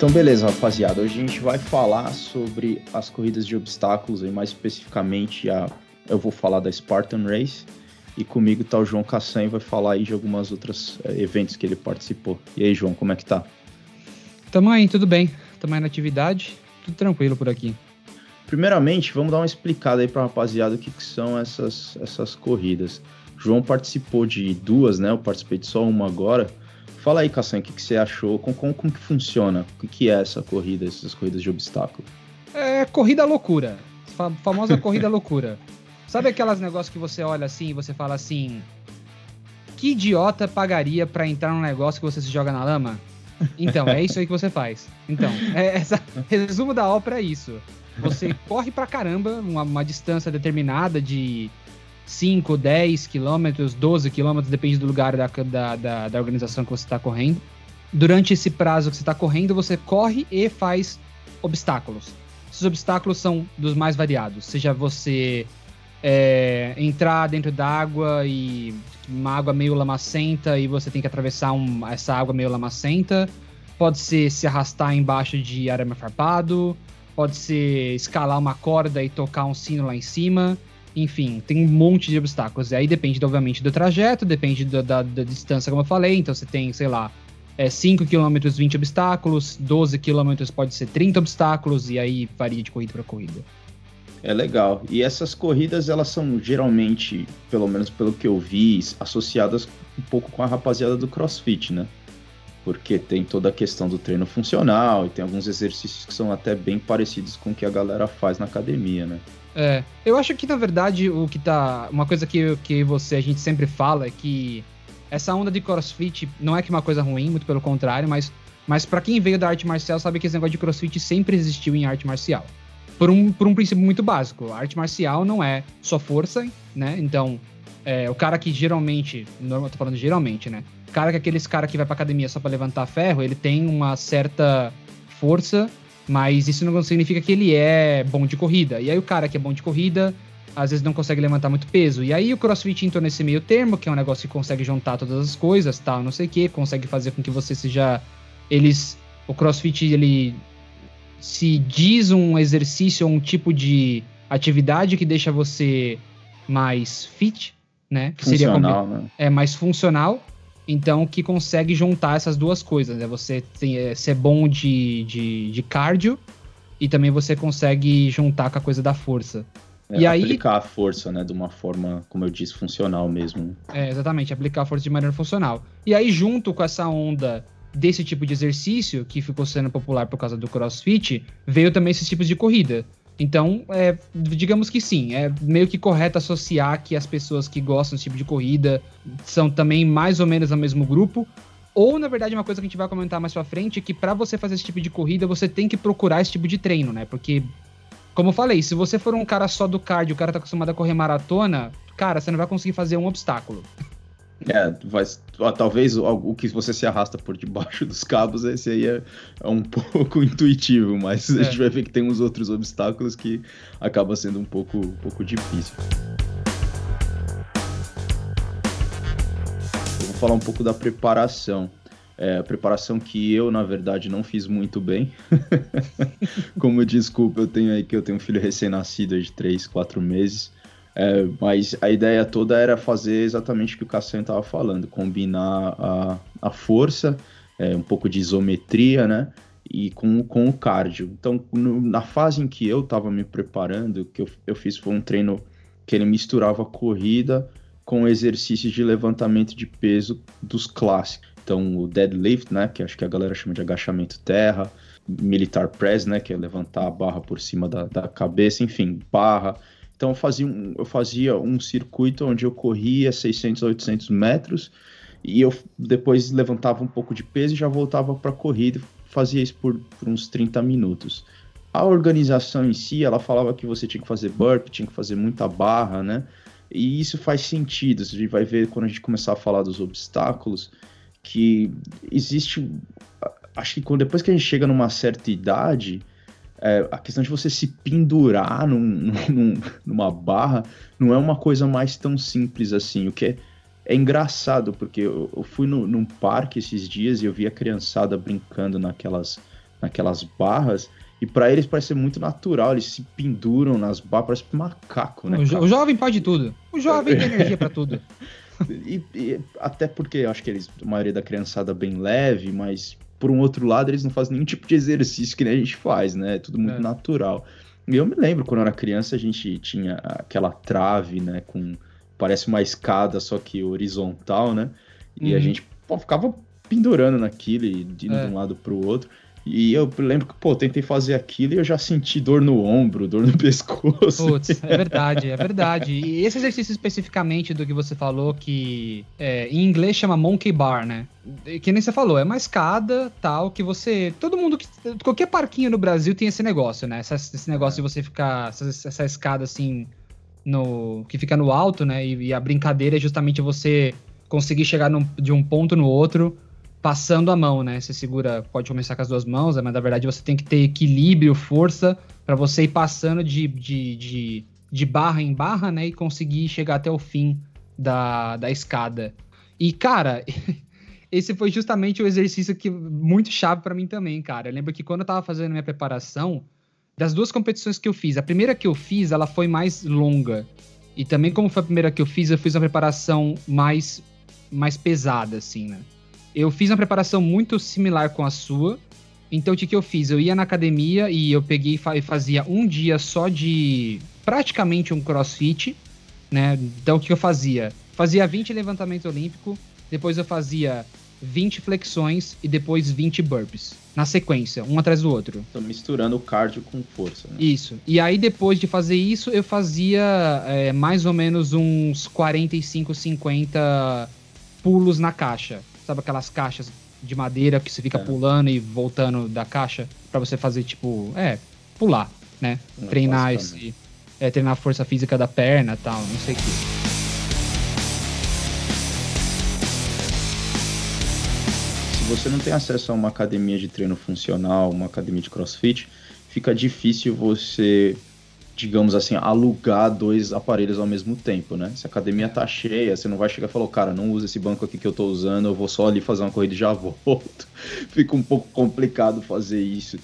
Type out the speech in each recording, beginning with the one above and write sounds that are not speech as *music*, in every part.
Então, beleza, rapaziada. Hoje a gente vai falar sobre as corridas de obstáculos, e mais especificamente a, eu vou falar da Spartan Race. E comigo tá o João Cassan e vai falar aí de algumas outras é, eventos que ele participou. E aí, João, como é que tá? Tamo aí, tudo bem. Tamo aí na atividade, tudo tranquilo por aqui. Primeiramente, vamos dar uma explicada aí pra rapaziada o que, que são essas, essas corridas. João participou de duas, né? Eu participei de só uma agora. Fala aí, Cassan, o que, que você achou? Como, como, como, que funciona? O que é essa corrida, essas corridas de obstáculo? É corrida loucura. A famosa *laughs* corrida loucura. Sabe aquelas negócios que você olha assim e você fala assim: que idiota pagaria para entrar num negócio que você se joga na lama? Então, é isso aí que você faz. Então, é *laughs* essa, resumo da ópera é isso. Você corre pra caramba, uma, uma distância determinada de 5, 10 quilômetros, 12 quilômetros, depende do lugar da, da, da, da organização que você está correndo. Durante esse prazo que você está correndo, você corre e faz obstáculos. Esses obstáculos são dos mais variados, seja você é, entrar dentro d'água e uma água meio lamacenta e você tem que atravessar um, essa água meio lamacenta. Pode ser se arrastar embaixo de arame farpado. Pode ser escalar uma corda e tocar um sino lá em cima. Enfim, tem um monte de obstáculos. E aí depende, obviamente, do trajeto, depende da, da, da distância, como eu falei. Então você tem, sei lá, é, 5 km 20 obstáculos, 12 km pode ser 30 obstáculos, e aí varia de corrida para corrida. É legal. E essas corridas, elas são geralmente, pelo menos pelo que eu vi, associadas um pouco com a rapaziada do CrossFit, né? Porque tem toda a questão do treino funcional e tem alguns exercícios que são até bem parecidos com o que a galera faz na academia, né? É, eu acho que na verdade o que tá. Uma coisa que, que você, a gente sempre fala é que essa onda de crossfit não é que uma coisa ruim, muito pelo contrário, mas, mas para quem veio da arte marcial sabe que esse negócio de crossfit sempre existiu em arte marcial. Por um, por um princípio muito básico. A arte marcial não é só força, né? Então, é, o cara que geralmente. Normal, tô falando geralmente, né? O cara que é aqueles cara que vai pra academia só para levantar ferro, ele tem uma certa força mas isso não significa que ele é bom de corrida. E aí o cara que é bom de corrida, às vezes não consegue levantar muito peso. E aí o CrossFit entrou nesse meio termo, que é um negócio que consegue juntar todas as coisas, tal, não sei o que, consegue fazer com que você seja eles o CrossFit ele se diz um exercício ou um tipo de atividade que deixa você mais fit, né? Que funcional, seria né? é mais funcional então, que consegue juntar essas duas coisas, né? Você tem, é, ser bom de, de, de cardio e também você consegue juntar com a coisa da força. É, e aplicar aí, a força, né, de uma forma, como eu disse, funcional mesmo. É, exatamente, aplicar a força de maneira funcional. E aí, junto com essa onda desse tipo de exercício, que ficou sendo popular por causa do crossfit, veio também esses tipos de corrida. Então, é, digamos que sim, é meio que correto associar que as pessoas que gostam desse tipo de corrida são também mais ou menos no mesmo grupo. Ou, na verdade, uma coisa que a gente vai comentar mais pra frente é que para você fazer esse tipo de corrida, você tem que procurar esse tipo de treino, né? Porque, como eu falei, se você for um cara só do cardio, o cara tá acostumado a correr maratona, cara, você não vai conseguir fazer um obstáculo. É, vai, talvez o, o, que você se arrasta por debaixo *laughs* dos cabos, esse aí é, é um *laughs* pouco intuitivo, mas é. a gente vai ver que tem uns outros obstáculos que acaba sendo um pouco, um pouco difícil. Eu vou falar um pouco da preparação. É, preparação que eu, na verdade, não fiz muito bem. *laughs* Como desculpa, eu tenho aí que eu tenho um filho recém-nascido de 3, 4 meses. É, mas a ideia toda era fazer exatamente o que o Cassiano estava falando, combinar a, a força, é, um pouco de isometria, né? E com, com o cardio. Então, no, na fase em que eu estava me preparando, o que eu, eu fiz foi um treino que ele misturava corrida com exercícios de levantamento de peso dos clássicos. Então, o deadlift, né? Que acho que a galera chama de agachamento terra, militar press, né? Que é levantar a barra por cima da, da cabeça, enfim, barra então eu fazia, um, eu fazia um circuito onde eu corria 600 a 800 metros e eu depois levantava um pouco de peso e já voltava para a corrida, fazia isso por, por, uns 30 minutos. A organização em si, ela falava que você tinha que fazer burp, tinha que fazer muita barra, né? E isso faz sentido, a gente vai ver quando a gente começar a falar dos obstáculos, que existe, acho que depois que a gente chega numa certa idade, é, a questão de você se pendurar num, num, numa barra não é uma coisa mais tão simples assim. O que é, é engraçado, porque eu, eu fui no, num parque esses dias e eu vi a criançada brincando naquelas naquelas barras. E para eles parece ser muito natural, eles se penduram nas barras, parece macaco, né? O, jo o, jovem pode tudo. O jovem tem *laughs* energia para tudo. E, e, até porque eu acho que eles, a maioria da criançada bem leve, mas por um outro lado, eles não fazem nenhum tipo de exercício que nem a gente faz, né? É tudo muito é. natural. E eu me lembro, quando eu era criança, a gente tinha aquela trave, né? Com. Parece uma escada, só que horizontal, né? E uhum. a gente pô, ficava pendurando naquilo e indo é. de um lado para o outro. E eu lembro que, pô, tentei fazer aquilo e eu já senti dor no ombro, dor no *laughs* pescoço. Putz, é verdade, é verdade. E esse exercício especificamente do que você falou, que é, em inglês chama monkey bar, né? Que nem você falou, é uma escada tal que você. Todo mundo. que Qualquer parquinho no Brasil tem esse negócio, né? Esse negócio de você ficar. Essa, essa, escada assim. No, que fica no alto, né? E, e a brincadeira é justamente você conseguir chegar num, de um ponto no outro passando a mão, né? Você segura, pode começar com as duas mãos, né? mas na verdade você tem que ter equilíbrio, força, para você ir passando de, de, de, de, barra em barra, né? E conseguir chegar até o fim da, da escada. E, cara, *laughs* esse foi justamente o exercício que muito chave para mim também, cara. Eu lembro que quando eu tava fazendo minha preparação, das duas competições que eu fiz, a primeira que eu fiz, ela foi mais longa. E também como foi a primeira que eu fiz, eu fiz uma preparação mais mais pesada assim, né? Eu fiz uma preparação muito similar com a sua. Então, o que, que eu fiz? Eu ia na academia e eu peguei e fazia um dia só de praticamente um crossfit, né? Então, o que eu fazia? Fazia 20 levantamento olímpico, depois eu fazia 20 flexões e depois 20 burpees. Na sequência, um atrás do outro. Tô misturando o cardio com força. Né? Isso. E aí, depois de fazer isso, eu fazia é, mais ou menos uns 45, 50 pulos na caixa. Sabe aquelas caixas de madeira que você fica é. pulando e voltando da caixa para você fazer tipo, é, pular, né? É, treinar esse é, treinar a força física da perna, tal, não sei o que. Se você não tem acesso a uma academia de treino funcional, uma academia de CrossFit, fica difícil você digamos assim, alugar dois aparelhos ao mesmo tempo, né? Se a academia tá cheia, você não vai chegar e falar, cara, não usa esse banco aqui que eu tô usando, eu vou só ali fazer uma corrida e já volto. *laughs* Fica um pouco complicado fazer isso.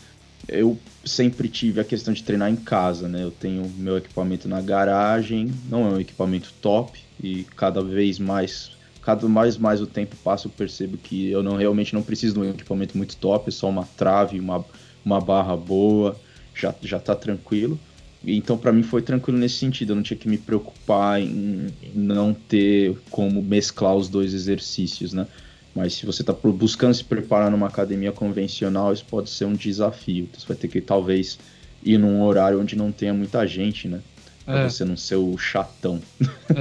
Eu sempre tive a questão de treinar em casa, né? Eu tenho meu equipamento na garagem, não é um equipamento top e cada vez mais, cada mais mais o tempo passa, eu percebo que eu não realmente não preciso de um equipamento muito top, é só uma trave, uma, uma barra boa, já já tá tranquilo. Então, para mim, foi tranquilo nesse sentido. Eu não tinha que me preocupar em não ter como mesclar os dois exercícios, né? Mas se você está buscando se preparar numa academia convencional, isso pode ser um desafio. Então, você vai ter que, talvez, ir num horário onde não tenha muita gente, né? Pra é. você não ser o chatão.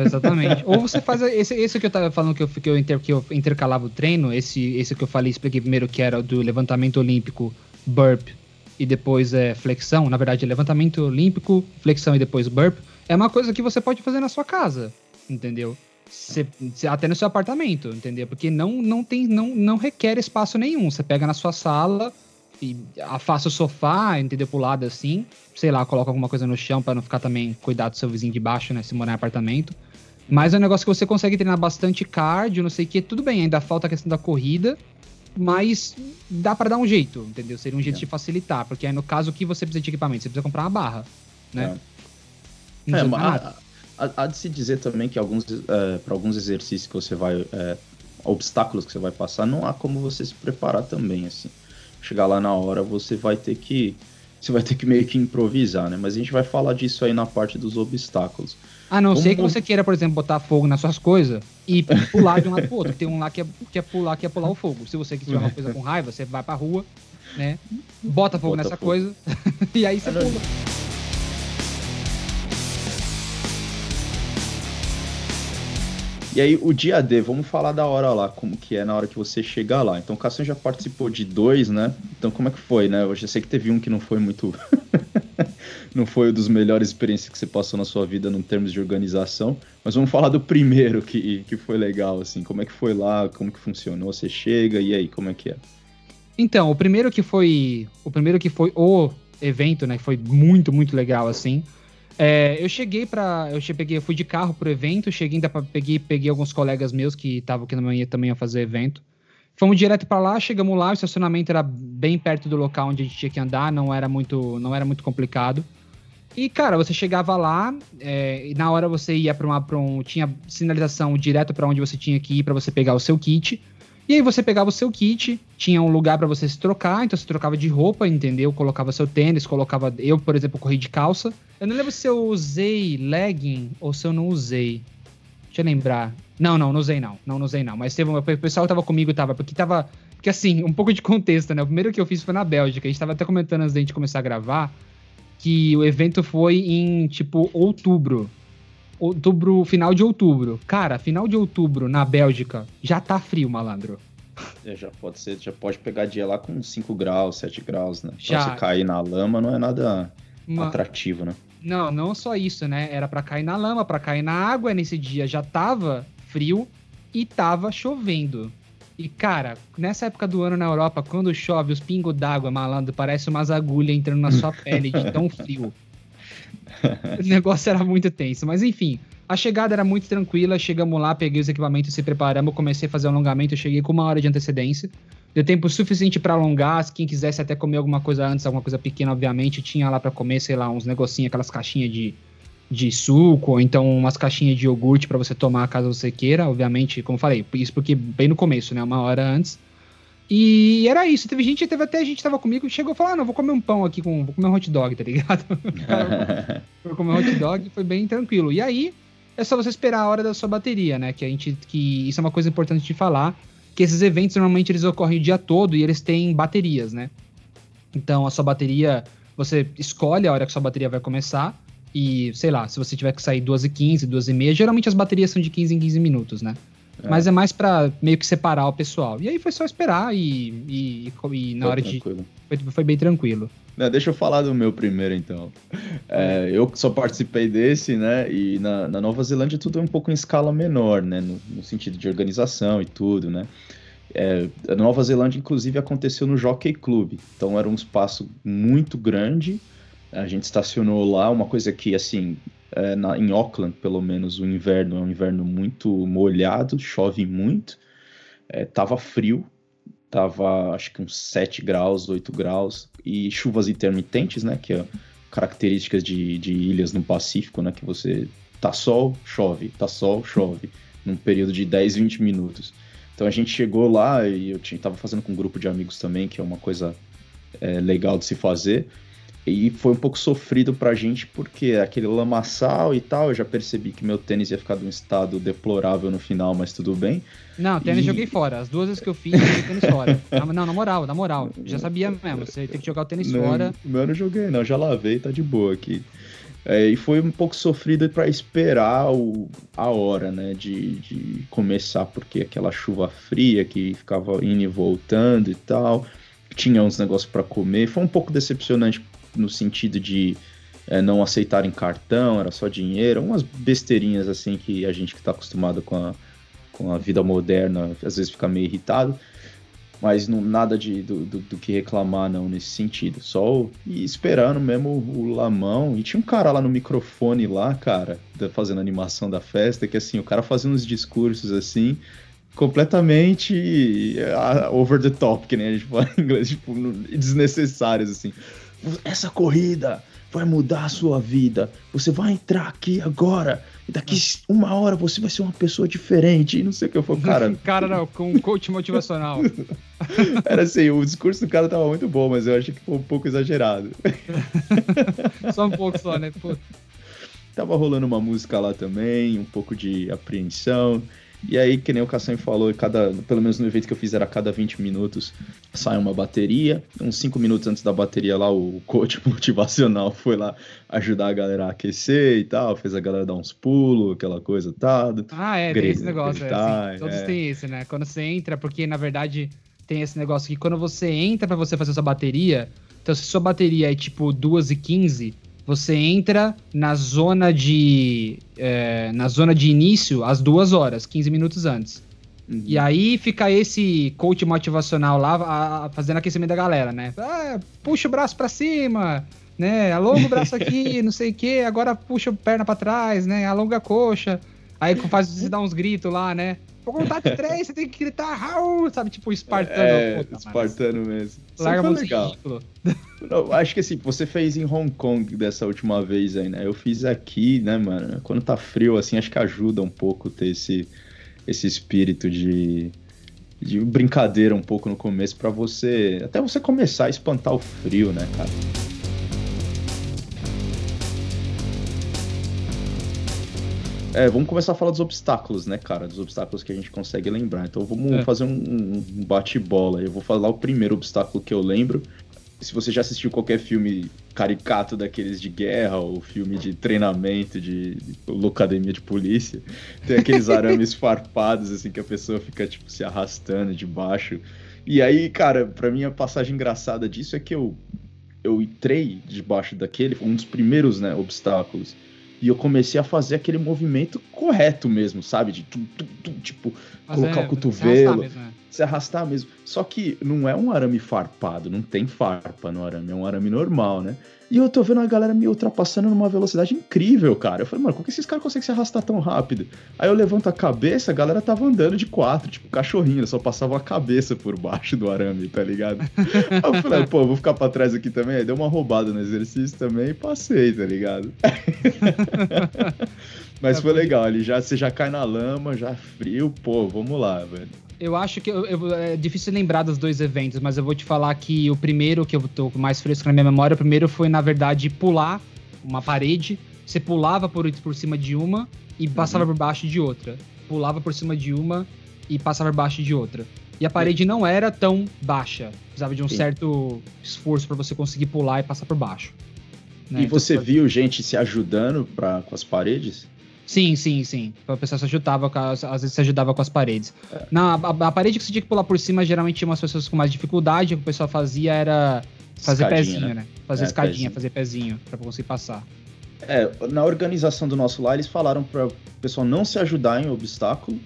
Exatamente. Ou você faz esse, esse que eu tava falando que eu, que eu, inter, que eu intercalava o treino, esse, esse que eu falei, expliquei primeiro que era do levantamento olímpico, burp e depois é flexão, na verdade, levantamento olímpico, flexão e depois burp, é uma coisa que você pode fazer na sua casa, entendeu? Cê, cê, até no seu apartamento, entendeu? Porque não, não, tem, não, não requer espaço nenhum. Você pega na sua sala e afasta o sofá, entendeu? Pro lado assim, sei lá, coloca alguma coisa no chão para não ficar também cuidar do seu vizinho de baixo, né? Se morar em apartamento. Mas é um negócio que você consegue treinar bastante cardio, não sei o que, tudo bem, ainda falta a questão da corrida, mas dá para dar um jeito, entendeu? Seria um jeito é. de facilitar, porque aí no caso que você precisa de equipamento, você precisa comprar uma barra, né? É, é mas há, de se dizer também que alguns é, para alguns exercícios que você vai é, obstáculos que você vai passar, não há como você se preparar também assim. Chegar lá na hora, você vai ter que você vai ter que meio que improvisar, né? Mas a gente vai falar disso aí na parte dos obstáculos. A não ser que você queira, por exemplo, botar fogo nas suas coisas e *laughs* pular de um lado pro outro. Tem um lá que é, que é pular, que é pular o fogo. Se você quiser uma coisa com raiva, você vai pra rua, né? Bota fogo bota nessa fogo. coisa *laughs* e aí você pula. E aí, o dia D, vamos falar da hora lá, como que é na hora que você chegar lá. Então, o Cassian já participou de dois, né? Então, como é que foi, né? Eu já sei que teve um que não foi muito. *laughs* não foi uma das melhores experiências que você passou na sua vida em termos de organização. Mas vamos falar do primeiro que, que foi legal, assim. Como é que foi lá, como que funcionou? Você chega e aí, como é que é? Então, o primeiro que foi. O primeiro que foi o evento, né? Foi muito, muito legal, assim. É, eu cheguei para eu cheguei, eu fui de carro pro evento, cheguei ainda pra, peguei, peguei alguns colegas meus que estavam aqui na manhã também a fazer evento. Fomos direto para lá, chegamos lá, o estacionamento era bem perto do local onde a gente tinha que andar, não era muito, não era muito complicado. E, cara, você chegava lá, é, e na hora você ia para uma. Pra um, tinha sinalização direto para onde você tinha que ir para você pegar o seu kit. E aí você pegava o seu kit, tinha um lugar para você se trocar, então você trocava de roupa, entendeu? Colocava seu tênis, colocava. Eu, por exemplo, corri de calça. Eu não lembro se eu usei legging ou se eu não usei. Deixa eu lembrar. Não, não, não usei não. Não, não usei não. Mas teve o pessoal tava comigo tava, porque tava. Porque assim, um pouco de contexto, né? O primeiro que eu fiz foi na Bélgica. A gente tava até comentando antes da gente começar a gravar que o evento foi em, tipo, outubro. Outubro, final de outubro. Cara, final de outubro na Bélgica já tá frio, malandro. É, já pode ser, já pode pegar dia lá com 5 graus, 7 graus, né? Já. Pra você cair na lama não é nada Uma... atrativo, né? Não, não só isso, né? Era para cair na lama, para cair na água. Nesse dia já tava frio e tava chovendo. E, cara, nessa época do ano na Europa, quando chove, os pingos d'água, malandro, parece umas agulhas entrando na sua pele de tão frio. *laughs* o negócio era muito tenso. Mas, enfim, a chegada era muito tranquila. Chegamos lá, peguei os equipamentos, se preparamos, comecei a fazer o alongamento. Cheguei com uma hora de antecedência. Deu tempo suficiente para alongar. Quem quisesse até comer alguma coisa antes, alguma coisa pequena, obviamente, tinha lá para comer, sei lá, uns negocinhos, aquelas caixinhas de, de suco, ou então umas caixinhas de iogurte para você tomar caso você queira. Obviamente, como falei, isso porque bem no começo, né? Uma hora antes. E era isso. Teve gente, teve até gente que tava comigo, chegou e falou: Ah, não, vou comer um pão aqui com. Vou comer um hot dog, tá ligado? *laughs* vou comer um hot dog, foi bem tranquilo. E aí, é só você esperar a hora da sua bateria, né? Que a gente. Que isso é uma coisa importante de falar que esses eventos normalmente eles ocorrem o dia todo e eles têm baterias, né? Então a sua bateria, você escolhe a hora que a sua bateria vai começar e, sei lá, se você tiver que sair 2 e 15, 2 e meia, geralmente as baterias são de 15 em 15 minutos, né? É. Mas é mais para meio que separar o pessoal. E aí foi só esperar e, e, e na foi hora tranquilo. de. Foi, foi bem tranquilo. Não, deixa eu falar do meu primeiro, então. É, eu só participei desse, né? E na, na, Nova Zelândia tudo é um pouco em escala menor, né? No, no sentido de organização e tudo, né? É, a Nova Zelândia, inclusive, aconteceu no Jockey Club. Então era um espaço muito grande. A gente estacionou lá, uma coisa que, assim, é, na, em Auckland, pelo menos, o inverno é um inverno muito molhado, chove muito. É, tava frio, tava acho que uns 7 graus, 8 graus, e chuvas intermitentes, né? Que é características de, de ilhas no Pacífico, né? Que você tá sol, chove, tá sol, chove, num período de 10, 20 minutos. Então a gente chegou lá e eu tinha, tava fazendo com um grupo de amigos também, que é uma coisa é, legal de se fazer. E foi um pouco sofrido pra gente, porque aquele lamaçal e tal, eu já percebi que meu tênis ia ficar de um estado deplorável no final, mas tudo bem. Não, tênis e... joguei fora. As duas vezes que eu fiz, eu joguei tênis fora. Não, na moral, na moral. Já sabia mesmo, você tem que jogar o tênis não, fora. Meu eu não joguei, não, já lavei, tá de boa aqui. É, e foi um pouco sofrido para esperar o, a hora, né, de, de começar, porque aquela chuva fria que ficava indo e voltando e tal, tinha uns negócios para comer, foi um pouco decepcionante no sentido de é, não aceitarem cartão, era só dinheiro, umas besteirinhas assim que a gente que está acostumado com a, com a vida moderna às vezes fica meio irritado, mas não, nada de, do, do, do, que reclamar não nesse sentido, só e esperando mesmo o Lamão, e tinha um cara lá no microfone lá, cara, fazendo animação da festa, que assim, o cara fazia uns discursos assim, completamente uh, over the top, que nem a gente fala em inglês, tipo, desnecessários assim essa corrida vai mudar a sua vida. Você vai entrar aqui agora e daqui uma hora você vai ser uma pessoa diferente. E não sei o que eu falei, cara. *laughs* cara, não, com um coach motivacional. *laughs* Era assim, o discurso do cara tava muito bom, mas eu achei que foi um pouco exagerado. *laughs* só um pouco só, né? Pô. Tava rolando uma música lá também, um pouco de apreensão. E aí, que nem o Cassan falou, cada, pelo menos no evento que eu fiz era a cada 20 minutos sai uma bateria. Uns 5 minutos antes da bateria lá, o coach *laughs* motivacional foi lá ajudar a galera a aquecer e tal, fez a galera dar uns pulos, aquela coisa tal. Ah, é, tem esse negócio. É, assim, todos é. têm esse, né? Quando você entra, porque na verdade tem esse negócio que quando você entra para você fazer sua bateria, então se sua bateria é tipo 2 e 15 você entra na zona de é, na zona de início às duas horas, 15 minutos antes. Uhum. E aí fica esse coach motivacional lá a, a, fazendo aquecimento da galera, né? Ah, puxa o braço para cima, né? Alonga o braço *laughs* aqui, não sei o que, agora puxa a perna para trás, né? Alonga a coxa. Aí faz você dar uns gritos lá, né? Por contar de três, você tem que gritar Raul, sabe? Tipo, espartano. É, Puta, espartano mano. mesmo. Larga muito legal. Não, acho que assim, você fez em Hong Kong dessa última vez aí, né? Eu fiz aqui, né, mano? Quando tá frio, assim, acho que ajuda um pouco ter esse, esse espírito de, de brincadeira um pouco no começo para você. Até você começar a espantar o frio, né, cara? É, vamos começar a falar dos obstáculos, né, cara? Dos obstáculos que a gente consegue lembrar. Então vamos é. fazer um, um bate-bola. Eu vou falar o primeiro obstáculo que eu lembro. Se você já assistiu qualquer filme caricato daqueles de guerra ou filme de treinamento de, de academia de polícia, tem aqueles arames *laughs* farpados assim que a pessoa fica tipo se arrastando de baixo. E aí, cara, para mim a passagem engraçada disso é que eu eu entrei debaixo daquele, um dos primeiros, né, obstáculos. E eu comecei a fazer aquele movimento correto mesmo, sabe? De tu, tu, tu, tipo, Mas colocar é, o cotovelo, se arrastar, mesmo, é. se arrastar mesmo. Só que não é um arame farpado, não tem farpa no arame, é um arame normal, né? E eu tô vendo a galera me ultrapassando numa velocidade incrível, cara. Eu falei, mano, como que esses caras conseguem se arrastar tão rápido? Aí eu levanto a cabeça, a galera tava andando de quatro, tipo cachorrinho, só passava a cabeça por baixo do arame, tá ligado? *laughs* Aí eu falei, pô, vou ficar pra trás aqui também. Aí deu uma roubada no exercício também e passei, tá ligado? *laughs* Mas foi legal, ali já, você já cai na lama, já frio, pô, vamos lá, velho. Eu acho que eu, eu, é difícil lembrar dos dois eventos, mas eu vou te falar que o primeiro que eu tô mais fresco na minha memória, o primeiro foi, na verdade, pular uma parede. Você pulava por, por cima de uma e passava uhum. por baixo de outra. Pulava por cima de uma e passava por baixo de outra. E a parede não era tão baixa. Precisava de um Sim. certo esforço para você conseguir pular e passar por baixo. Né? E então, você então, viu gente se ajudando pra, com as paredes? Sim, sim, sim. O pessoal se ajudava, às vezes se ajudava com as paredes. Na, a, a, parede que você tinha que pular por cima, geralmente tinha umas pessoas com mais dificuldade. O que o pessoal fazia era fazer escadinha, pezinho, né? né? Fazer é, escadinha, pezinho. fazer pezinho, pra conseguir passar. É, na organização do nosso lá, eles falaram para o pessoal não se ajudar em obstáculo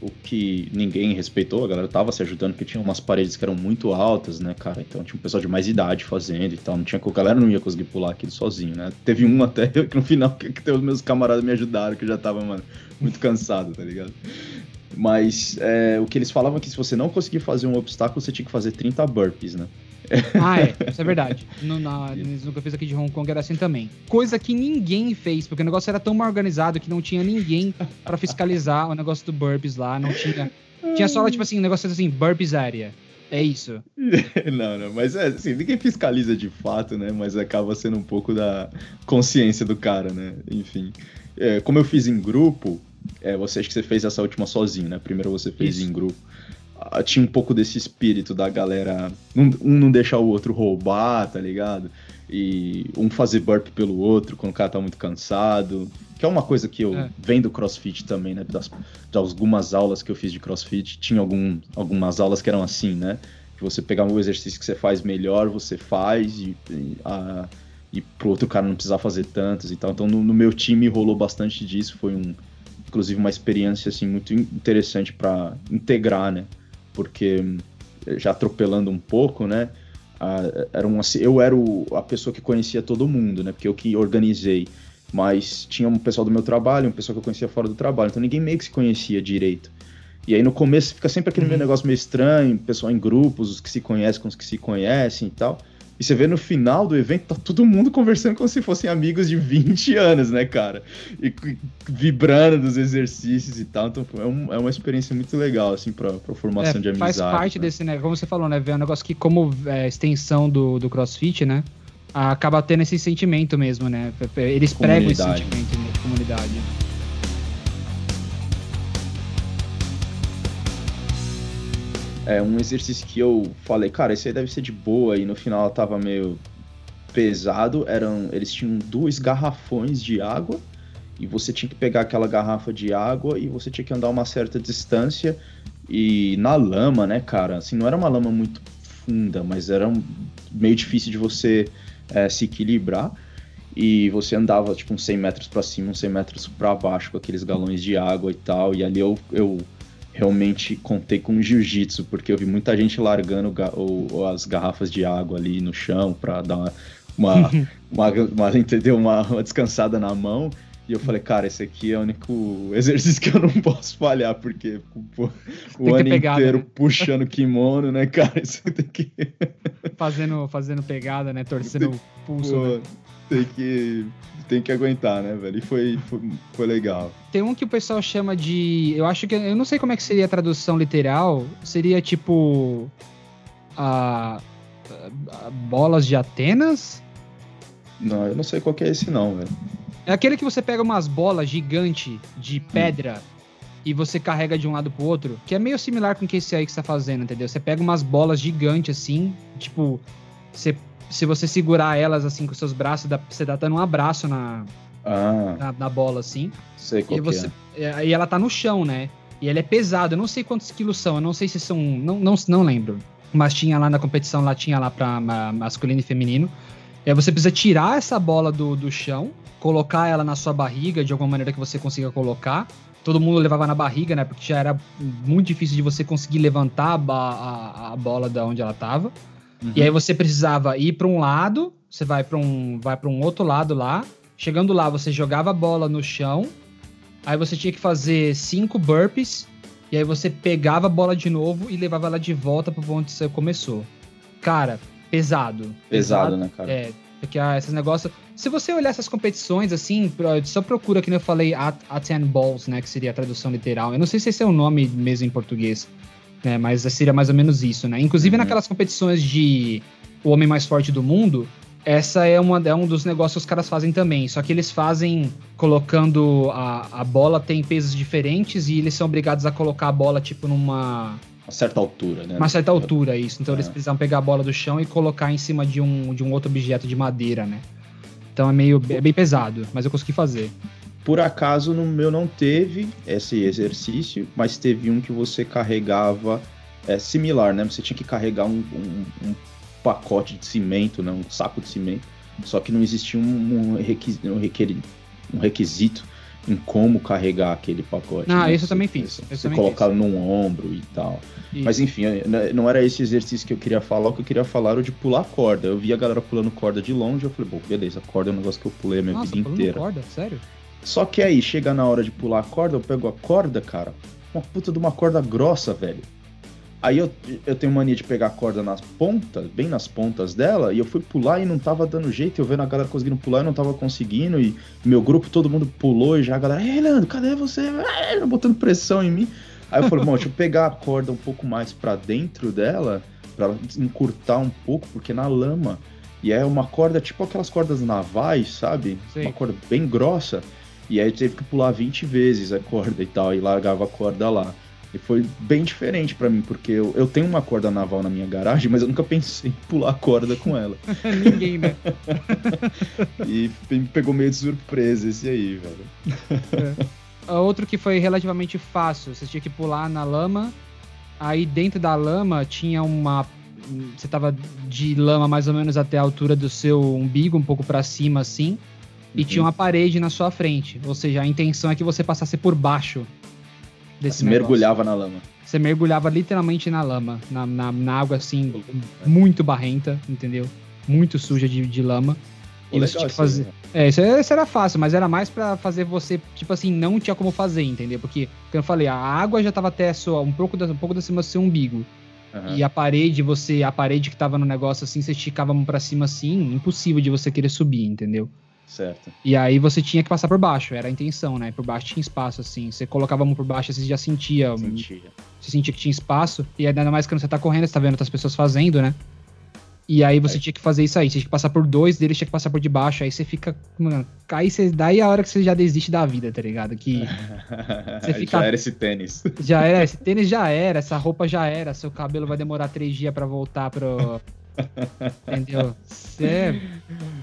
o que ninguém respeitou, a galera tava se ajudando, porque tinha umas paredes que eram muito altas, né, cara? Então tinha um pessoal de mais idade fazendo e tal. Não tinha, a galera não ia conseguir pular aquilo sozinho, né? Teve um até *laughs* que no final que, que os meus camaradas me ajudaram, que eu já tava, mano, muito cansado, tá ligado? Mas é, o que eles falavam é que se você não conseguir fazer um obstáculo, você tinha que fazer 30 burpees, né? Ah, é, isso é verdade. No, na, no que eu fiz aqui de Hong Kong era assim também. Coisa que ninguém fez, porque o negócio era tão mal organizado que não tinha ninguém para fiscalizar o negócio do burpees lá, não tinha. Tinha só, tipo assim, um negócio assim, burpees area. É isso. *laughs* não, não, mas é assim, ninguém fiscaliza de fato, né? Mas acaba sendo um pouco da consciência do cara, né? Enfim. É, como eu fiz em grupo, é, você acha que você fez essa última sozinho, né? Primeiro você fez isso. em grupo. Tinha um pouco desse espírito da galera. Um, um não deixar o outro roubar, tá ligado? E um fazer burp pelo outro quando o cara tá muito cansado. Que é uma coisa que eu é. venho do crossfit também, né? Das, de algumas aulas que eu fiz de crossfit, tinha algum, algumas aulas que eram assim, né? Que você pegar um exercício que você faz melhor, você faz e, e, a, e pro outro cara não precisar fazer tantos e tal. Então no, no meu time rolou bastante disso. Foi um, inclusive uma experiência assim muito interessante para integrar, né? Porque já atropelando um pouco, né? era um, eu era o, a pessoa que conhecia todo mundo, né? Porque eu que organizei. Mas tinha um pessoal do meu trabalho, um pessoal que eu conhecia fora do trabalho. Então ninguém meio que se conhecia direito. E aí no começo fica sempre aquele uhum. negócio meio estranho, pessoal em grupos, os que se conhecem com os que se conhecem e tal. E você vê no final do evento, tá todo mundo conversando como se fossem amigos de 20 anos, né, cara? E vibrando dos exercícios e tal. Então é, um, é uma experiência muito legal, assim, pra, pra formação é, de amizade. Faz parte né? desse, né? Como você falou, né? Ver um negócio que, como é, extensão do, do crossfit, né? Acaba tendo esse sentimento mesmo, né? Eles pregam esse sentimento né, de comunidade. É um exercício que eu falei, cara, esse aí deve ser de boa, e no final ela tava meio pesado. Eram, eles tinham dois garrafões de água, e você tinha que pegar aquela garrafa de água e você tinha que andar uma certa distância. E na lama, né, cara? Assim, não era uma lama muito funda, mas era um, meio difícil de você é, se equilibrar. E você andava tipo uns 100 metros para cima, uns 100 metros para baixo com aqueles galões de água e tal. E ali eu, eu realmente contei com jiu-jitsu, porque eu vi muita gente largando o, as garrafas de água ali no chão para dar uma, uma, *laughs* uma, uma, entendeu? Uma, uma, descansada na mão. E eu falei, cara, esse aqui é o único exercício que eu não *laughs* posso falhar, porque pô, o ano pegada, inteiro né? puxando kimono, né, cara? *laughs* Isso tem que. fazendo, fazendo pegada, né? Torcendo o pulso. Pô, né? Tem que. Tem que aguentar, né, velho? E foi, foi, foi, legal. Tem um que o pessoal chama de. Eu acho que. Eu não sei como é que seria a tradução literal. Seria tipo. A. a bolas de Atenas? Não, eu não sei qual que é esse, não, velho. É aquele que você pega umas bolas gigante de pedra hum. e você carrega de um lado pro outro, que é meio similar com o que esse aí que você tá fazendo, entendeu? Você pega umas bolas gigantes assim, tipo, você, se você segurar elas assim com seus braços, dá, você tá dando um abraço na, ah. na, na, bola assim. Sei qual e você, é. E ela tá no chão, né? E ele é pesado, eu não sei quantos quilos são, eu não sei se são. Não, não, não lembro. Mas tinha lá na competição, lá tinha lá pra masculino e feminino. E aí você precisa tirar essa bola do, do chão colocar ela na sua barriga de alguma maneira que você consiga colocar. Todo mundo levava na barriga, né? Porque já era muito difícil de você conseguir levantar a, a, a bola da onde ela estava. Uhum. E aí você precisava ir para um lado, você vai para um, vai para um outro lado lá. Chegando lá, você jogava a bola no chão. Aí você tinha que fazer cinco burpees. E aí você pegava a bola de novo e levava ela de volta para onde você começou. Cara, pesado. Pesado, pesado né, cara? É, porque ah, esses negócios. Se você olhar essas competições, assim, só procura, que eu falei, at, at balls, né? Que seria a tradução literal. Eu não sei se esse é o nome mesmo em português, né? Mas seria mais ou menos isso, né? Inclusive uhum. naquelas competições de o homem mais forte do mundo, essa é, uma, é um dos negócios que os caras fazem também. Só que eles fazem colocando a, a bola tem pesos diferentes e eles são obrigados a colocar a bola, tipo, numa uma certa altura, né? Uma certa altura, isso. Então é. eles precisam pegar a bola do chão e colocar em cima de um, de um outro objeto de madeira, né? Então é meio é bem pesado, mas eu consegui fazer. Por acaso no meu não teve esse exercício, mas teve um que você carregava é, similar, né? Você tinha que carregar um, um, um pacote de cimento, né? um saco de cimento, só que não existia um, um, requisito, um requisito em como carregar aquele pacote. Ah, né? isso eu também fiz. Você, colocar num ombro e tal. Isso. Mas enfim, né, não era esse exercício que eu queria falar, o que eu queria falar era o de pular corda. Eu vi a galera pulando corda de longe, eu falei, bom, beleza, corda é um negócio que eu pulei a minha Nossa, vida inteira. corda? Sério? Só que aí, chega na hora de pular a corda, eu pego a corda, cara, uma puta de uma corda grossa, velho. Aí eu, eu tenho mania de pegar a corda nas pontas, bem nas pontas dela, e eu fui pular e não tava dando jeito. Eu vendo a galera conseguindo pular e não tava conseguindo. E meu grupo, todo mundo pulou e já a galera, ei, Leandro, cadê você? É, botando pressão em mim. Aí eu falei, bom, deixa eu pegar a corda um pouco mais para dentro dela, para encurtar um pouco, porque na lama. E é uma corda tipo aquelas cordas navais, sabe? Sim. Uma corda bem grossa. E aí teve que pular 20 vezes a corda e tal, e largava a corda lá. E foi bem diferente para mim, porque eu, eu tenho uma corda naval na minha garagem, mas eu nunca pensei em pular a corda com ela. *laughs* Ninguém, né? *laughs* e me pegou meio de surpresa esse aí, velho. É. Outro que foi relativamente fácil, você tinha que pular na lama, aí dentro da lama tinha uma. Você tava de lama mais ou menos até a altura do seu umbigo, um pouco para cima assim, e uhum. tinha uma parede na sua frente. Ou seja, a intenção é que você passasse por baixo desse Você mergulhava na lama. Você mergulhava literalmente na lama, na, na, na água assim, muito barrenta, entendeu? Muito suja de, de lama. E você tinha que fazer. Né? É, isso, isso, era fácil, mas era mais para fazer você, tipo assim, não tinha como fazer, entendeu? Porque, como eu falei, a água já tava até só um pouco, da, um pouco da cima do seu umbigo. Uhum. E a parede, você, a parede que tava no negócio assim, você esticava a mão pra cima assim, impossível de você querer subir, entendeu? Certo. E aí você tinha que passar por baixo, era a intenção, né? Por baixo tinha espaço, assim. Você colocava a mão por baixo, você já sentia. Sentia. Você sentia que tinha espaço. E ainda mais quando você tá correndo, você tá vendo outras pessoas fazendo, né? E aí você aí. tinha que fazer isso aí. Você tinha que passar por dois, deles tinha que passar por debaixo. Aí você fica. Mano, aí você. Daí é a hora que você já desiste da vida, tá ligado? Que. *laughs* Você fica, já era esse tênis. Já era, esse tênis já era, essa roupa já era. Seu cabelo vai demorar três dias para voltar pro, *laughs* Entendeu? Você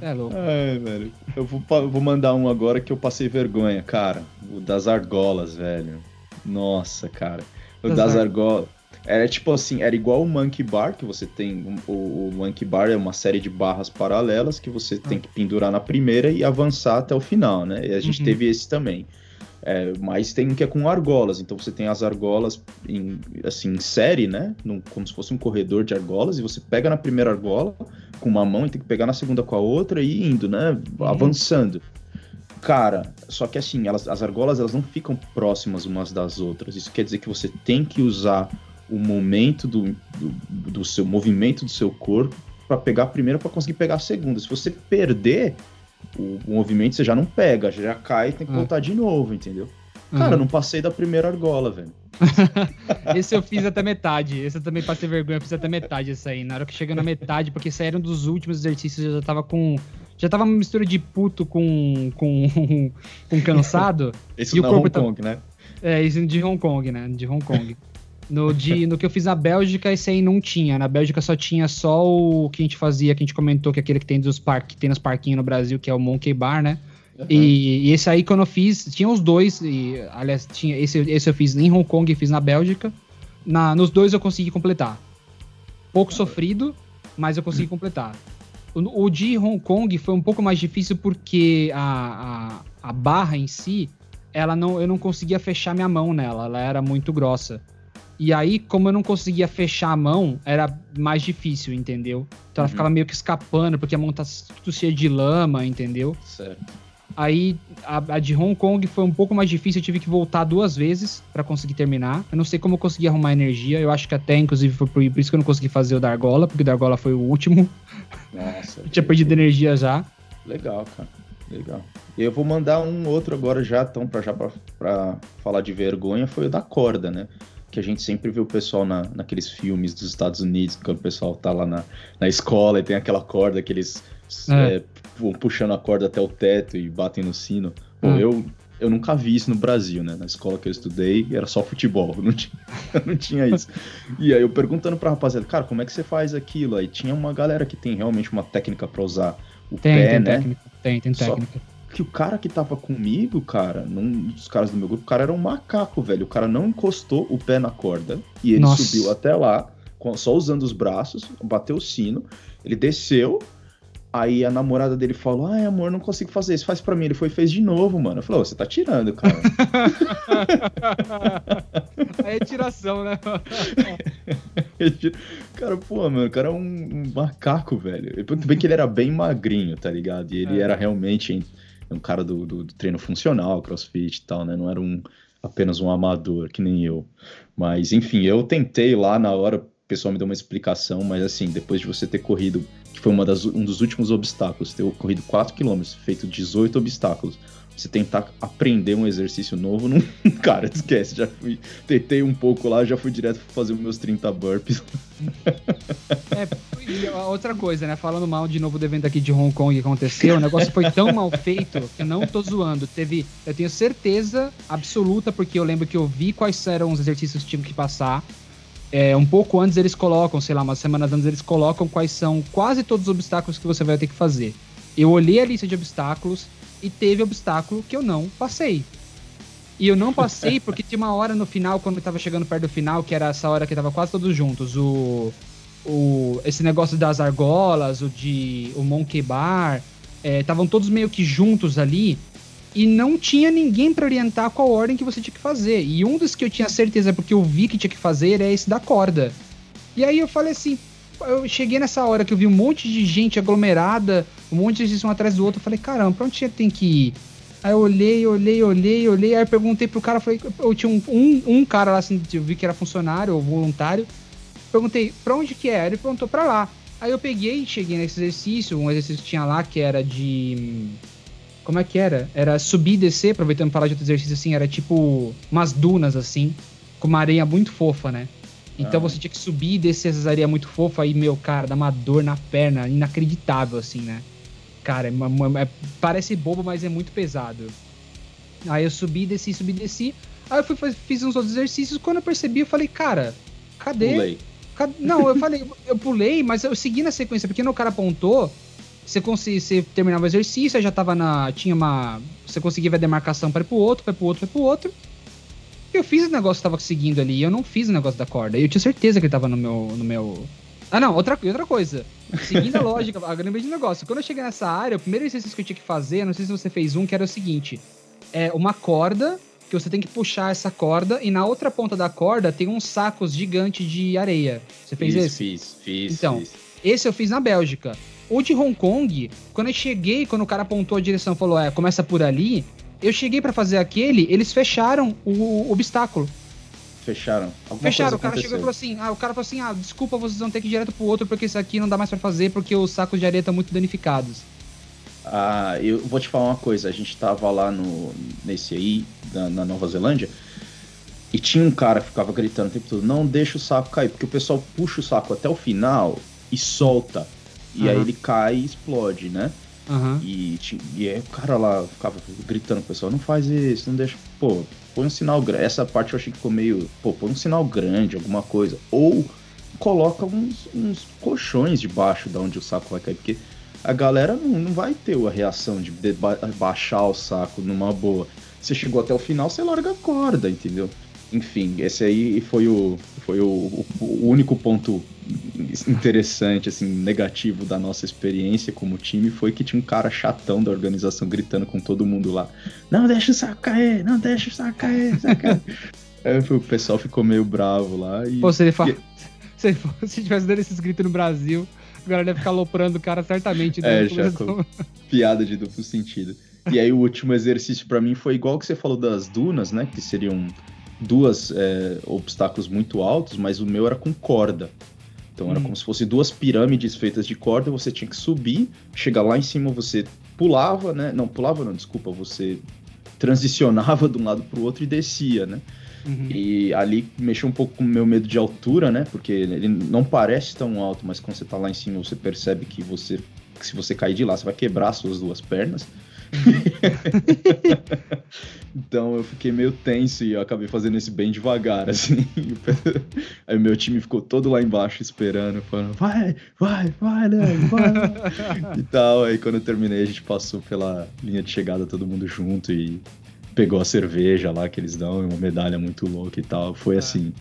é, louco. Ai, velho. Eu vou, vou mandar um agora que eu passei vergonha, cara. O das argolas, velho. Nossa, cara. O das, das argolas. Era tipo assim, era igual o Monkey Bar, que você tem. O, o Monkey Bar é uma série de barras paralelas que você tem que pendurar na primeira e avançar até o final, né? E a gente uhum. teve esse também. É, mas tem um que é com argolas, então você tem as argolas em, assim, em série, né? Num, como se fosse um corredor de argolas, e você pega na primeira argola com uma mão e tem que pegar na segunda com a outra e indo, né? Uhum. Avançando. Cara, só que assim, elas, as argolas elas não ficam próximas umas das outras. Isso quer dizer que você tem que usar o momento do, do, do seu movimento do seu corpo para pegar a primeira para conseguir pegar a segunda. Se você perder o, o, movimento, você já não pega, já cai e tem que ah. voltar de novo, entendeu? Cara, uhum. não passei da primeira argola, velho. *laughs* esse eu fiz até metade. Esse eu também passei vergonha, fiz até metade isso aí. Na hora que chega na metade, porque esse era um dos últimos exercícios, eu já tava com. Já tava uma mistura de puto com. com, *laughs* com cansado. Esse e o corpo Hong Kong, tá... né? É, isso de Hong Kong, né? De Hong Kong. No, de, no que eu fiz na Bélgica, esse aí não tinha. Na Bélgica só tinha só o que a gente fazia, que a gente comentou, que é aquele que tem dos parques, que tem nos parquinhos no Brasil, que é o Monkey Bar, né? Uhum. E, e, esse aí, quando eu fiz, tinha os dois, e, aliás, tinha, esse, esse eu fiz em Hong Kong e fiz na Bélgica. Na, nos dois eu consegui completar. Pouco uhum. sofrido, mas eu consegui completar. O, o, de Hong Kong foi um pouco mais difícil porque a, a, a barra em si, ela não, eu não conseguia fechar minha mão nela, ela era muito grossa. E aí, como eu não conseguia fechar a mão, era mais difícil, entendeu? Então ela uhum. ficava meio que escapando, porque a mão tá tudo cheia de lama, entendeu? Certo. Aí a, a, de Hong Kong foi um pouco mais difícil, eu tive que voltar duas vezes para conseguir terminar. Eu não sei como eu consegui arrumar energia, eu acho que até inclusive foi por, por isso que eu não consegui fazer o da argola, porque o da argola foi o último. Nossa. eu *laughs* tinha perdido energia já. Legal, cara. Legal. Eu vou mandar um outro agora já, então, pra, já pra, pra falar de vergonha, foi o da corda, né? Que a gente sempre vê o pessoal na, naqueles filmes dos Estados Unidos, quando o pessoal tá lá na, na escola e tem aquela corda que eles é. É, vão puxando a corda até o teto e batem no sino. Bom, hum. eu, eu nunca vi isso no Brasil, né? Na escola que eu estudei era só futebol, *laughs* não tinha, não tinha isso. E aí eu perguntando pra rapaziada, cara, como é que você faz aquilo? Aí tinha uma galera que tem realmente uma técnica para usar o tem, pé, tem né? Técnica. Tem, tem técnica. Só que o cara que tava comigo, cara, num dos caras do meu grupo, o cara era um macaco, velho. O cara não encostou o pé na corda e ele Nossa. subiu até lá, só usando os braços, bateu o sino, ele desceu. Aí a namorada dele falou: Ai, amor, não consigo fazer isso, faz pra mim. Ele foi e fez de novo, mano. Eu falei: oh, Você tá tirando, cara. Aí *laughs* é tiração, né? *laughs* cara, pô, mano, o cara é um, um macaco, velho. Tudo bem que ele era bem magrinho, tá ligado? E ele é. era realmente um cara do, do, do, treino funcional, crossfit e tal, né? Não era um apenas um amador, que nem eu. Mas, enfim, eu tentei lá na hora, o pessoal me deu uma explicação, mas assim, depois de você ter corrido, que foi uma das, um dos últimos obstáculos, ter corrido 4 km, feito 18 obstáculos, você tentar aprender um exercício novo, *laughs* não, cara, esquece, já fui, tentei um pouco lá, já fui direto fazer os meus 30 burpees. *laughs* É, outra coisa, né, falando mal de novo do evento aqui de Hong Kong que aconteceu, o negócio foi tão mal feito que eu não tô zoando, teve, eu tenho certeza absoluta, porque eu lembro que eu vi quais eram os exercícios que tinham que passar, é, um pouco antes eles colocam, sei lá, umas semanas antes eles colocam quais são quase todos os obstáculos que você vai ter que fazer. Eu olhei a lista de obstáculos, e teve obstáculo que eu não passei. E eu não passei *laughs* porque tinha uma hora no final, quando eu tava chegando perto do final, que era essa hora que tava quase todos juntos. O, o, esse negócio das argolas, o de o Monkey Bar, estavam é, todos meio que juntos ali. E não tinha ninguém para orientar qual ordem que você tinha que fazer. E um dos que eu tinha certeza, porque eu vi que tinha que fazer, é esse da corda. E aí eu falei assim, eu cheguei nessa hora que eu vi um monte de gente aglomerada, um monte de gente um atrás do outro. Eu falei, caramba, pra onde tem que ir? Aí eu olhei, olhei, olhei, olhei. Aí eu perguntei pro cara, falei, eu tinha um, um, um cara lá, assim, eu vi que era funcionário ou voluntário. Perguntei, pra onde que é? Ele perguntou, pra lá. Aí eu peguei, cheguei nesse exercício, um exercício que tinha lá que era de. Como é que era? Era subir e descer, aproveitando para falar de outro exercício assim, era tipo umas dunas assim, com uma areia muito fofa, né? Então ah. você tinha que subir e descer essas areias muito fofa aí, meu, cara, dá uma dor na perna inacreditável, assim, né? Cara, é, é, parece bobo, mas é muito pesado. Aí eu subi, desci, subi, desci. Aí eu fui, fiz uns outros exercícios. Quando eu percebi, eu falei, cara, cadê? Pulei. Cadê? Não, eu falei, eu pulei, mas eu segui na sequência, porque no cara apontou, você conseguia, você terminava o exercício, aí já tava na. Tinha uma. Você conseguia ver a demarcação para ir pro outro, para pro outro, para pro outro. Eu fiz o negócio que tava seguindo ali, eu não fiz o negócio da corda. Eu tinha certeza que ele tava no meu. No meu... Ah, não, outra, outra coisa. Seguindo a *laughs* lógica, eu lembrei de um negócio. Quando eu cheguei nessa área, o primeiro exercício que eu tinha que fazer, não sei se você fez um, que era o seguinte: é uma corda, que você tem que puxar essa corda, e na outra ponta da corda tem uns sacos gigantes de areia. Você fez esse? Fiz, fiz. Então, fiz. esse eu fiz na Bélgica. O de Hong Kong, quando eu cheguei, quando o cara apontou a direção e falou, é, começa por ali, eu cheguei para fazer aquele, eles fecharam o, o obstáculo. Fecharam. Alguma Fecharam, o cara aconteceu. chegou e falou assim: ah, o cara falou assim: ah, desculpa, vocês vão ter que ir direto pro outro porque esse aqui não dá mais para fazer porque os sacos de areia estão muito danificados. Ah, eu vou te falar uma coisa, a gente tava lá no, nesse aí, na, na Nova Zelândia, e tinha um cara que ficava gritando o tempo todo, não deixa o saco cair, porque o pessoal puxa o saco até o final e solta. E uhum. aí ele cai e explode, né? Uhum. E, e aí o cara lá ficava gritando com o pessoal, não faz isso, não deixa. Pô, põe um sinal grande. Essa parte eu achei que ficou meio. Pô, põe um sinal grande, alguma coisa. Ou coloca uns, uns colchões debaixo de onde o saco vai cair, porque a galera não, não vai ter a reação de baixar o saco numa boa. Você chegou até o final, você larga a corda, entendeu? Enfim, esse aí foi o, foi o, o único ponto interessante, assim, negativo da nossa experiência como time foi que tinha um cara chatão da organização gritando com todo mundo lá. Não deixa o saco cair, não deixa o saco cair, saco cair. *laughs* Aí, o pessoal ficou meio bravo lá. E, Pô, se ele fala. *laughs* Se, se tivesse dando esses gritos no Brasil, a galera deve ficar aloprando o cara certamente. Né? É, já com... *laughs* piada de duplo sentido. E aí o último exercício para mim foi igual que você falou das dunas, né? Que seriam duas é, obstáculos muito altos, mas o meu era com corda. Então era hum. como se fosse duas pirâmides feitas de corda, você tinha que subir, chegar lá em cima, você pulava, né? Não, pulava não, desculpa, você transicionava *laughs* de um lado para o outro e descia, né? Uhum. E ali mexeu um pouco com o meu medo de altura, né? Porque ele não parece tão alto, mas quando você tá lá em cima, você percebe que você que se você cair de lá, você vai quebrar suas duas pernas. *laughs* então eu fiquei meio tenso e eu acabei fazendo isso bem devagar, assim. *laughs* Aí meu time ficou todo lá embaixo esperando, falando, vai, vai, vai, né, vai. *laughs* e tal. Aí quando eu terminei, a gente passou pela linha de chegada todo mundo junto e pegou a cerveja lá que eles dão, uma medalha muito louca e tal. Foi é. assim,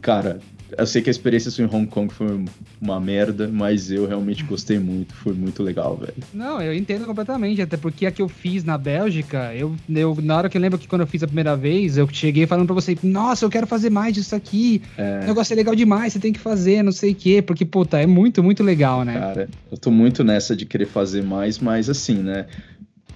cara, eu sei que a experiência em Hong Kong foi uma merda, mas eu realmente *laughs* gostei muito, foi muito legal, velho. Não, eu entendo completamente, até porque a que eu fiz na Bélgica, eu, eu na hora que eu lembro que quando eu fiz a primeira vez, eu cheguei falando pra você, nossa, eu quero fazer mais disso aqui, é... o negócio é legal demais, você tem que fazer, não sei o quê, porque, puta, é muito, muito legal, né? Cara, eu tô muito nessa de querer fazer mais, mas assim, né,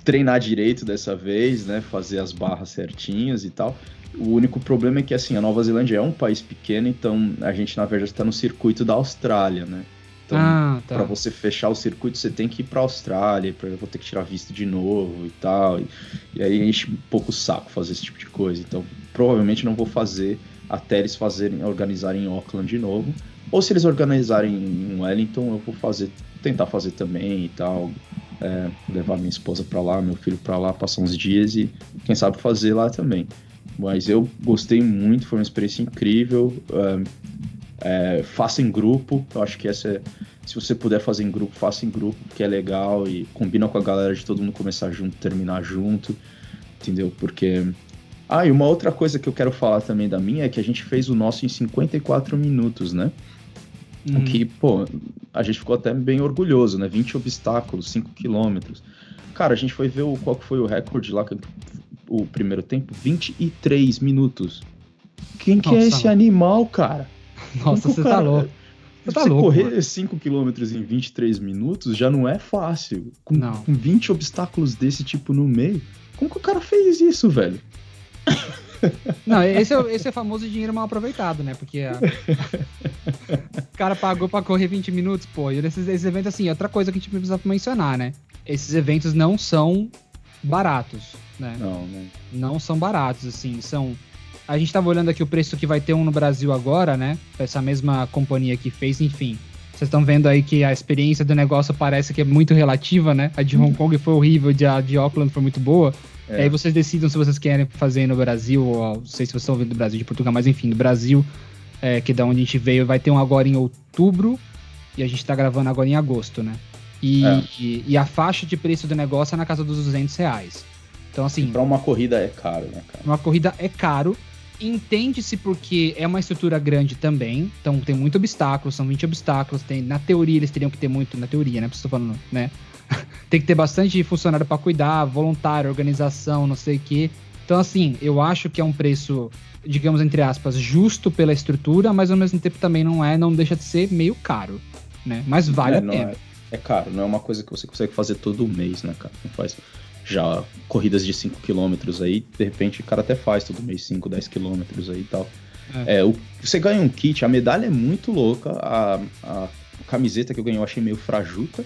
treinar direito dessa vez, né, fazer as barras certinhas e tal, o único problema é que, assim, a Nova Zelândia é um país pequeno, então a gente, na verdade, está no circuito da Austrália, né? Então, ah, tá. para você fechar o circuito, você tem que ir para a Austrália, pra, eu vou ter que tirar visto de novo e tal. E, e, aí enche um pouco o saco fazer esse tipo de coisa. Então, provavelmente não vou fazer até eles fazerem, organizarem em Auckland de novo. Ou se eles organizarem em Wellington, eu vou fazer, tentar fazer também e tal. É, levar minha esposa para lá, meu filho para lá, passar uns dias e quem sabe fazer lá também. Mas eu gostei muito, foi uma experiência incrível. É, faça em grupo, eu acho que essa é, se você puder fazer em grupo, faça em grupo, que é legal e combina com a galera de todo mundo começar junto, terminar junto, entendeu? Porque. Ah, e uma outra coisa que eu quero falar também da minha é que a gente fez o nosso em 54 minutos, né? Hum. O que, pô, a gente ficou até bem orgulhoso, né? 20 obstáculos, 5 quilômetros. Cara, a gente foi ver o, qual foi o recorde lá, o primeiro tempo, 23 minutos. Quem Nossa, que é esse animal, cara? Nossa, você tá cara... tá louco. Você, tá louco, correr 5 km em 23 minutos já não é fácil. Com, não. com 20 obstáculos desse tipo no meio. Como que o cara fez isso, velho? Não, esse é, esse é famoso dinheiro mal aproveitado, né? Porque a... o cara pagou pra correr 20 minutos, pô. E nesses, esses eventos, assim, outra coisa que a gente precisa mencionar, né? Esses eventos não são baratos, né? Não, não. Não são baratos, assim, são... A gente tava olhando aqui o preço que vai ter um no Brasil agora, né? Essa mesma companhia que fez, enfim. Vocês estão vendo aí que a experiência do negócio parece que é muito relativa, né? A de Hong Kong foi horrível, a de Auckland foi muito boa. É. Aí vocês decidam se vocês querem fazer no Brasil, ou não sei se vocês estão vendo do Brasil, de Portugal, mas enfim, do Brasil, é, que é da onde a gente veio, vai ter um agora em outubro, e a gente tá gravando agora em agosto, né? E, é. e, e, a faixa de preço do negócio é na casa dos 200 reais. Então, assim. Para uma corrida é caro, né, cara? Uma corrida é caro. Entende-se porque é uma estrutura grande também. Então, tem muito obstáculo, são 20 obstáculos. Tem, na teoria, eles teriam que ter muito. Na teoria, né? Estou falando, né? *laughs* tem que ter bastante funcionário para cuidar, voluntário, organização, não sei o quê. Então, assim, eu acho que é um preço, digamos, entre aspas, justo pela estrutura, mas ao mesmo tempo também não é, não deixa de ser meio caro, né? Mas vale é, a pena. É é caro, não é uma coisa que você consegue fazer todo mês, né, cara? Não faz já corridas de 5 km aí, de repente o cara até faz todo mês 5, 10 km aí e tal. É. É, o, você ganha um kit, a medalha é muito louca, a, a camiseta que eu ganhei eu achei meio frajuta,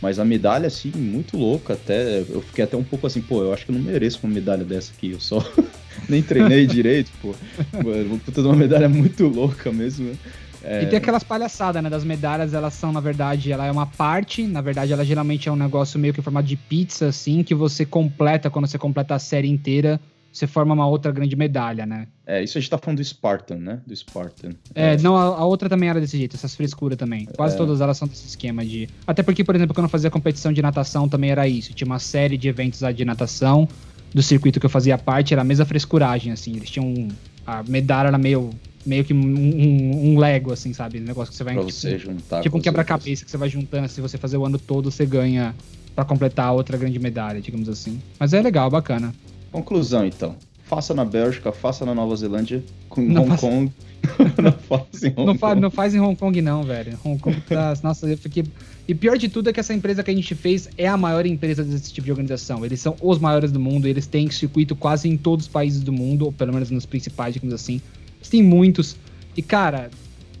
mas a medalha, assim, muito louca até. Eu fiquei até um pouco assim, pô, eu acho que eu não mereço uma medalha dessa aqui, eu só *laughs* nem treinei *laughs* direito, pô. Mano, puta uma medalha muito louca mesmo. É... E tem aquelas palhaçadas, né? Das medalhas, elas são, na verdade, ela é uma parte, na verdade, ela geralmente é um negócio meio que em formato de pizza, assim, que você completa quando você completa a série inteira você forma uma outra grande medalha, né? É, isso a gente tá falando do Spartan, né? Do Spartan. É, é. não, a, a, outra também era desse jeito, essas frescuras também. Quase é. todas elas são desse esquema de. Até porque, por exemplo, quando eu fazia competição de natação também era isso. Tinha uma série de eventos de natação do circuito que eu fazia parte, era a mesma frescuragem, assim. Eles tinham. A medalha era meio. Meio que um, um, um Lego, assim, sabe? Um negócio que você vai. Pra você tipo, juntar. Tipo um quebra-cabeça que você vai juntando. Se você fazer o ano todo, você ganha para completar outra grande medalha, digamos assim. Mas é legal, bacana. Conclusão, então. Faça na Bélgica, faça na Nova Zelândia, com não Hong Kong. *laughs* não faça em Hong não Kong. não faz em Hong Kong, não, velho. Hong Kong tá. *laughs* nossa, eu fiquei. E pior de tudo é que essa empresa que a gente fez é a maior empresa desse tipo de organização. Eles são os maiores do mundo, eles têm circuito quase em todos os países do mundo, ou pelo menos nos principais, digamos assim. Têm muitos. E, cara,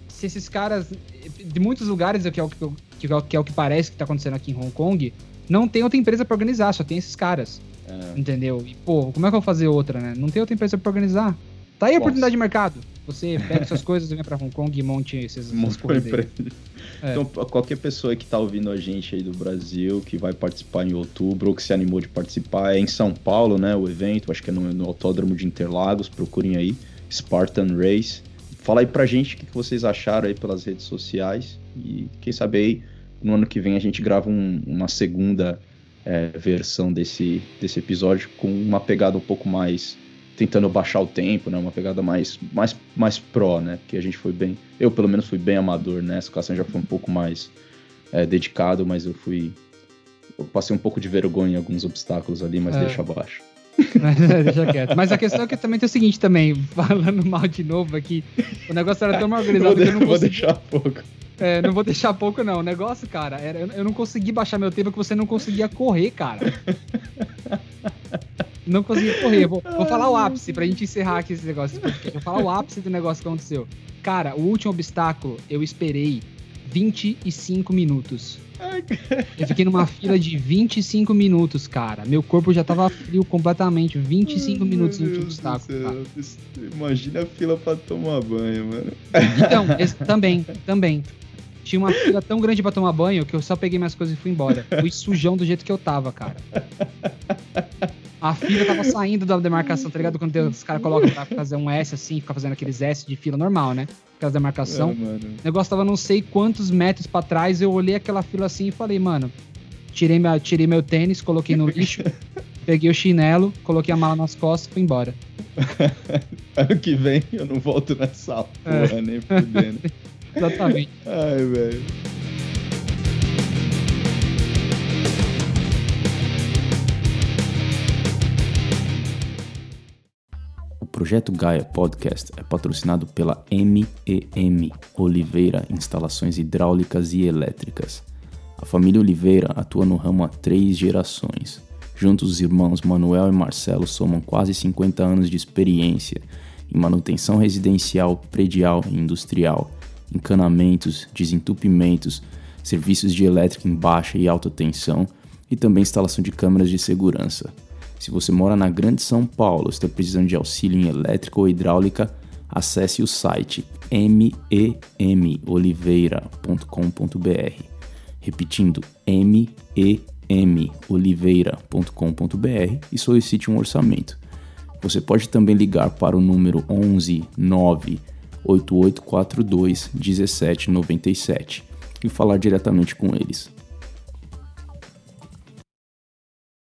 se esses caras. De muitos lugares, que é o que, que, é o que parece que tá acontecendo aqui em Hong Kong, não tem outra empresa para organizar, só tem esses caras. É. Entendeu? E, pô, como é que eu vou fazer outra, né? Não tem outra empresa pra organizar. Tá aí a Nossa. oportunidade de mercado. Você pega suas *laughs* coisas, vem pra Hong Kong e monte esses, corridas. É. Então, qualquer pessoa que tá ouvindo a gente aí do Brasil, que vai participar em outubro, ou que se animou de participar, é em São Paulo, né? O evento, acho que é no, no Autódromo de Interlagos, procurem aí, Spartan Race. Fala aí pra gente o que vocês acharam aí pelas redes sociais. E quem sabe aí, no ano que vem a gente grava um, uma segunda é, versão desse, desse episódio com uma pegada um pouco mais tentando baixar o tempo, né? Uma pegada mais mais mais pró, né? Porque a gente foi bem, eu pelo menos fui bem amador nessa, né? o já foi um pouco mais é, dedicado, mas eu fui eu passei um pouco de vergonha em alguns obstáculos ali, mas é. deixa abaixo. *laughs* deixa quieto. Mas a questão é que também tem o seguinte também, *laughs* falando mal de novo aqui, o negócio era tão organizado que eu não consegui... Vou deixar pouco. É, não vou deixar pouco, não. O negócio, cara, era, eu não consegui baixar meu tempo porque você não conseguia correr, cara. Não consegui correr. Vou, vou falar o ápice pra gente encerrar aqui esse negócio. Vou falar o ápice do negócio que aconteceu. Cara, o último obstáculo eu esperei 25 minutos. Eu fiquei numa fila de 25 minutos, cara. Meu corpo já tava frio completamente. 25 Ai, minutos no obstáculo. Cara. Imagina a fila pra tomar banho, mano. Então, esse, também, também. Tinha uma fila tão grande para tomar banho que eu só peguei minhas coisas e fui embora. Fui sujão do jeito que eu tava, cara. A fila tava saindo da demarcação, tá ligado? Quando os caras colocam pra fazer um S assim, ficar fazendo aqueles S de fila normal, né? Aquela demarcação. É, o negócio tava não sei quantos metros para trás. Eu olhei aquela fila assim e falei, mano, tirei, minha, tirei meu tênis, coloquei no lixo, *laughs* peguei o chinelo, coloquei a mala nas costas e fui embora. *laughs* ano que vem eu não volto nessa porra, é. nem fudendo. *laughs* Exatamente. Ai, velho. Projeto Gaia Podcast é patrocinado pela MEM Oliveira Instalações Hidráulicas e Elétricas. A família Oliveira atua no ramo há três gerações. Juntos, os irmãos Manuel e Marcelo somam quase 50 anos de experiência em manutenção residencial, predial e industrial encanamentos, desentupimentos, serviços de elétrica em baixa e alta tensão e também instalação de câmeras de segurança. Se você mora na Grande São Paulo, está precisando de auxílio em elétrica ou hidráulica, acesse o site memoliveira.com.br. Repetindo, memoliveira.com.br e solicite um orçamento. Você pode também ligar para o número 11 9 8842 1797 e falar diretamente com eles.